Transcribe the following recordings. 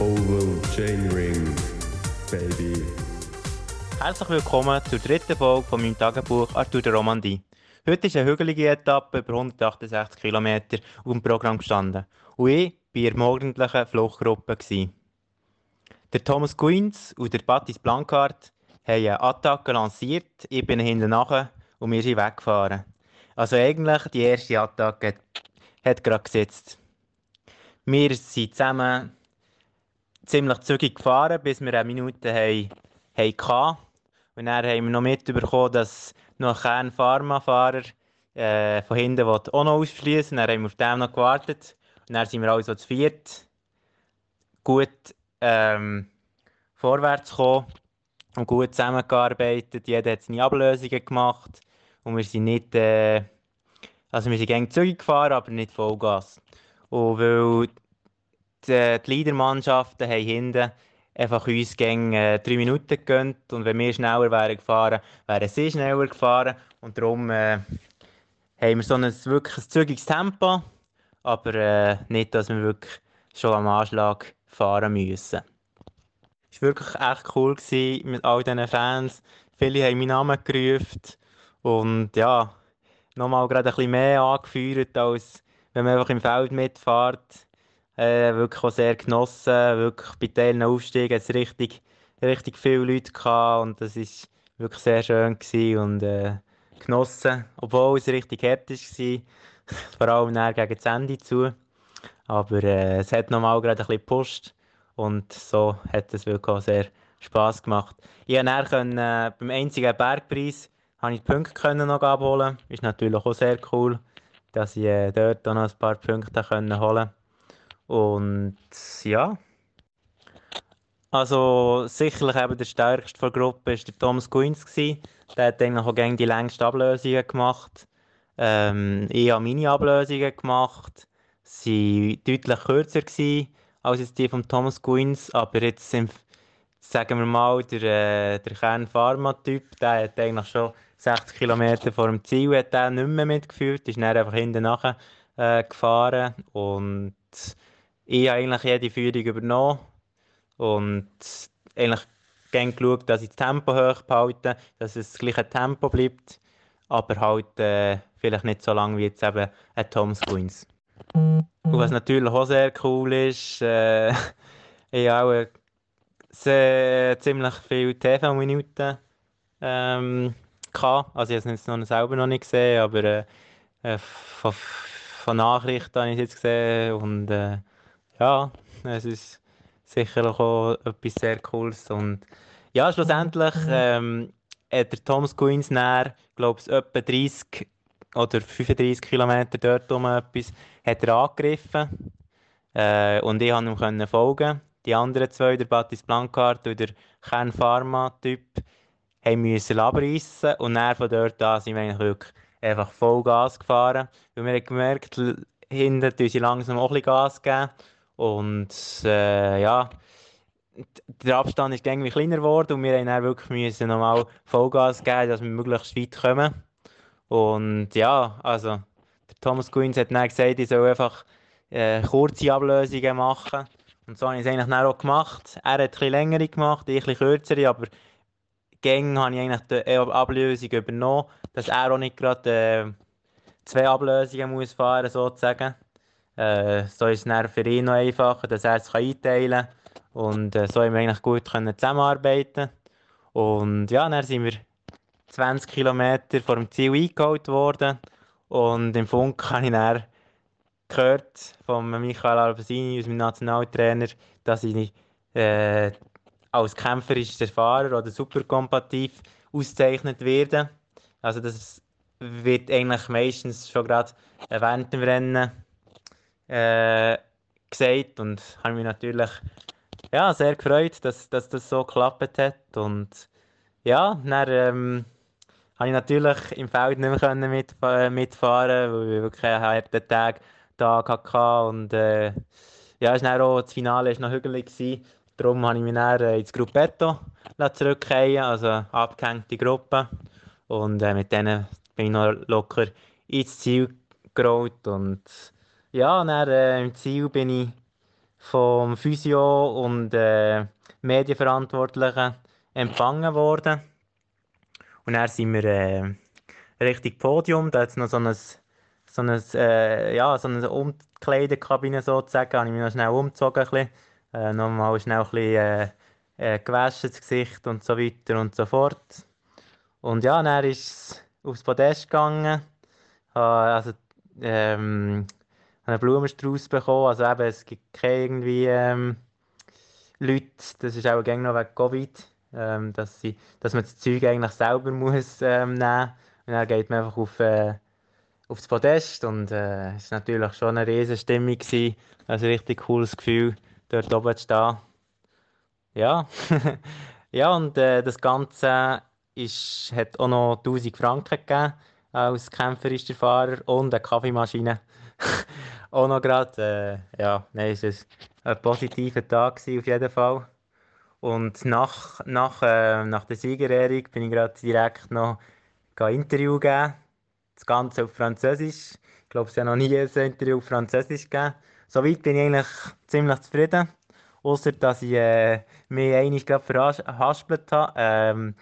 Oval Chainring, Baby. Herzlich willkommen zur dritten Folge von meinem Tagebuch Arthur der Romandie. Heute ist eine hügelige Etappe über 168 km auf dem Programm gestanden und ich war in der morgendlichen Fluchtgruppe. Der Thomas Queens und der Patis Blancard haben eine Attacke lanciert, ich bin hinten nachher und wir sind weggefahren. Also eigentlich die erste Attacke hat gerade gesetzt. Wir sind zusammen ziemlich zügig gefahren, bis wir eine Minute hatten. Und dann haben wir noch mitbekommen, dass noch ein Kern-Pharma-Fahrer äh, von hinten auch noch ausschließen Dann haben wir auf dem noch gewartet. Und dann sind wir also zu viert gut ähm, vorwärts gekommen und gut zusammengearbeitet. Jeder hat seine Ablösungen gemacht. Und wir sind nicht, äh, also wir sind gegen zügig gefahren, aber nicht Vollgas. Und weil die, die Leadermannschaften haben hinten einfach uns gegen äh, drei Minuten gegönnt. Und wenn wir schneller wären gefahren, wären sie schneller gefahren. Und darum äh, haben wir so ein wirklich ein zügiges Tempo, aber äh, nicht, dass wir wirklich schon am Anschlag fahren müssen. Es war wirklich echt cool gewesen mit all diesen Fans. Viele haben meinen Namen gerufen. Und ja, nochmal gerade ein bisschen mehr angeführt, als wenn man einfach im Feld mitfährt äh, wirklich auch sehr genossen. Wirklich bei Teilen Aufstieg hat es richtig, richtig viele Leute gehabt und das ist wirklich sehr schön und äh, genossen, obwohl es richtig hart war. Vor allem dann gegen das Ende zu. Aber äh, es hat nochmal gerade ein bisschen gepusht und so hat es wirklich auch sehr Spass gemacht. Ich konnte äh, beim einzigen Bergpreis habe ich die Punkte können noch abholen. Ist natürlich auch sehr cool, dass ich äh, dort auch noch ein paar Punkte können holen. Und ja. Also sicherlich eben der stärkste der Gruppe war der Thomas Queens. Der hat eigentlich auch gegen die längsten Ablösungen gemacht. Ähm, ich habe meine Ablösungen gemacht. Sie waren deutlich kürzer gewesen als die von Thomas Queens. Aber jetzt sind, sagen wir mal, der, äh, der Kern-Pharma-Typ, der hat eigentlich schon 60 km vor dem Ziel hat der nicht mehr mitgeführt, ist dann einfach hinten nachher äh, gefahren und ich habe eigentlich jede Führung übernommen und eigentlich gerne geschaut, dass ich das Tempo hoch behalte, dass es das gleiche Tempo bleibt, aber halt äh, vielleicht nicht so lang wie jetzt eben ein Thomas Queens. Und was natürlich auch sehr cool ist, äh, ich habe auch sehr, ziemlich viele TV-Minuten ähm, gehabt. Also ich habe es noch selber noch nicht gesehen, aber äh, äh von, von Nachrichten habe ich es jetzt gesehen und äh, ja, es ist sicher auch etwas sehr Cooles. Und ja, schlussendlich mhm. ähm, hat der Thomas Queens näher, glaube ich, etwa 30 oder 35 Kilometer dort um etwas, hat er angegriffen. Äh, und ich konnte ihm folgen. Die anderen zwei, der Batis Blancard und der Kern Pharma-Typ, müssen abreißen und dann von dort an sind wir eigentlich wirklich einfach Vollgas gefahren. Weil wir haben gemerkt, hinten tun sie langsam auch ein bisschen Gas geben. Und äh, ja, der Abstand ist irgendwie kleiner geworden und wir haben dann wirklich müssen nochmal Vollgas geben, dass wir möglichst weit kommen. Und ja, also der Thomas Queens hat dann gesagt, ich soll einfach äh, kurze Ablösungen machen. Und so habe ich es eigentlich dann auch gemacht. Er hat bisschen längere gemacht, ich ein kürzere, aber Gänge habe ich eigentlich die Ablösung übernommen, dass er auch nicht gerade äh, zwei Ablösungen muss fahren sozusagen. Äh, so ist es für ihn noch einfacher, dass er es einteilen kann. Und äh, so haben wir eigentlich gut können zusammenarbeiten Und ja, dann sind wir 20 Kilometer vor dem Ziel eingeholt worden. Und im Funk habe ich dann gehört von Michael Albasini, unserem Nationaltrainer, dass ich äh, als kämpferischer Fahrer oder superkompetitiv ausgezeichnet werde. Also das wird eigentlich meistens schon gerade während dem Rennen äh, gesagt und habe mich natürlich ja, sehr gefreut, dass, dass das so geklappt hat. Und ja, dann ähm, habe ich natürlich im Feld nicht mehr mit, äh, mitfahren, weil ich wirklich einen harten Tag, Tag hatte. Und äh, ja, ist dann auch, das Finale war noch hügelig. Darum habe ich mich dann äh, ins Gruppetto zurückgehen, also abgehängte Gruppe. Und äh, mit denen bin ich noch locker ins Ziel gerollt. Und ja, dann, äh, im Ziel bin ich vom Physio und äh, Medienverantwortlichen empfangen worden. Und dann sind wir äh, Richtung Podium, da hat es noch so ein, so äh, ja, so eine Umkleidekabine sozusagen, da habe ich mich noch schnell umgezogen, ein bisschen. Äh, nochmal schnell ein bisschen äh, äh, gewaschen, das Gesicht und so weiter und so fort. Und ja, dann ist es aufs Podest gegangen. Also, ähm, einen Blumenstrauß bekommen. Also eben, es gibt keine irgendwie ähm, Leute, das ist auch noch wegen Covid, ähm, dass, sie, dass man das Zeug eigentlich selber muss ähm, nehmen und dann geht man einfach auf, äh, aufs Podest und äh, es war natürlich schon eine riesige Stimmung. Gewesen. Also ein richtig cooles Gefühl, dort oben zu stehen. Ja, ja und äh, das Ganze ist, hat auch noch 1000 Franken gegeben als kämpferischer Fahrer und eine Kaffeemaschine. auch noch gerade. Äh, ja, nein, es war ein positiver Tag auf jeden Fall. Und nach, nach, äh, nach der Siegerehrung bin ich gerade direkt noch ein Interview geben. Das Ganze auf Französisch. Ich glaube, es hat noch nie ein Interview auf Französisch gegeben. Soweit bin ich eigentlich ziemlich zufrieden. Außer dass ich äh, mich eigentlich gerade verhaspelt habe. Ähm,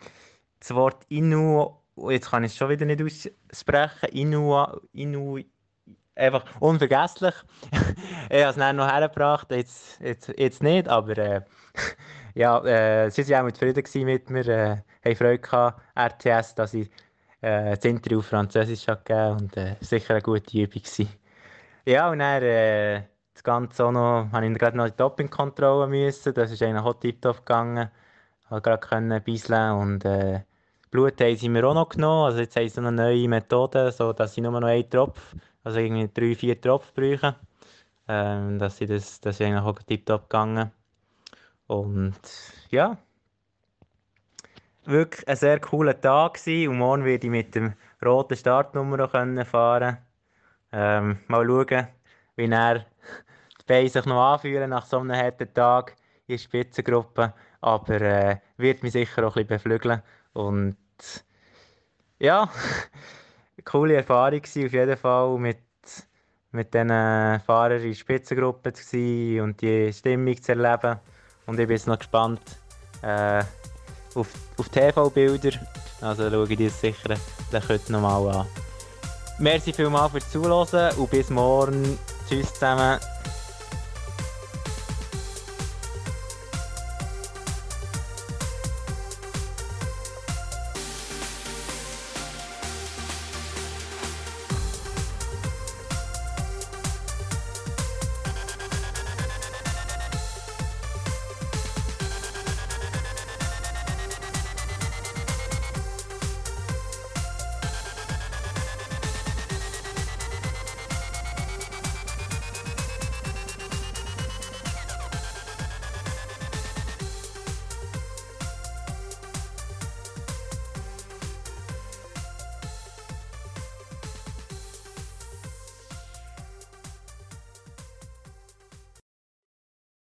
das Wort Inu, jetzt kann ich es schon wieder nicht aussprechen. Inu, Inu, einfach unvergesslich. ich habe es dann noch hergebracht, jetzt, jetzt, jetzt nicht, aber äh, ja, äh, sie waren auch mit zufrieden mit mir, äh, haben Freude gehabt, RTS, dass ich äh, das Interview auf Französisch habe gegeben und äh, sicher eine gute Übung gewesen. Ja, und dann äh, das Ganze auch noch, habe ich gerade noch die Dopingkontrolle müssen, das ist eigentlich auch tiptop gegangen, habe gerade können bisseln und äh, Blut haben sie mir auch noch genommen, also jetzt haben sie noch eine neue Methode, so dass sie nur noch einen Tropf also irgendwie drei, vier Tropfen brauchen. Ähm, dass sie das, das ist eigentlich auch tiptop gegangen. Und ja, wirklich ein sehr cooler Tag gewesen. Und morgen werde ich mit dem roten Startnummer können fahren. Ähm, mal schauen, wie er die Beine sich noch anfühlen nach so einem harten Tag in der Spitzengruppe. Aber äh, wird mich sicher auch ein bisschen beflügeln. Und ja, coole Erfahrung gewesen, auf jeden Fall mit, mit diesen Fahrern in Spitzengruppe zu sein und die Stimmung zu erleben. Und ich bin jetzt noch gespannt äh, auf, auf TV-Bilder. Also schaue ich das sicher heute nochmal an. Merci vielmals fürs Zuhören und bis morgen. Tschüss zusammen.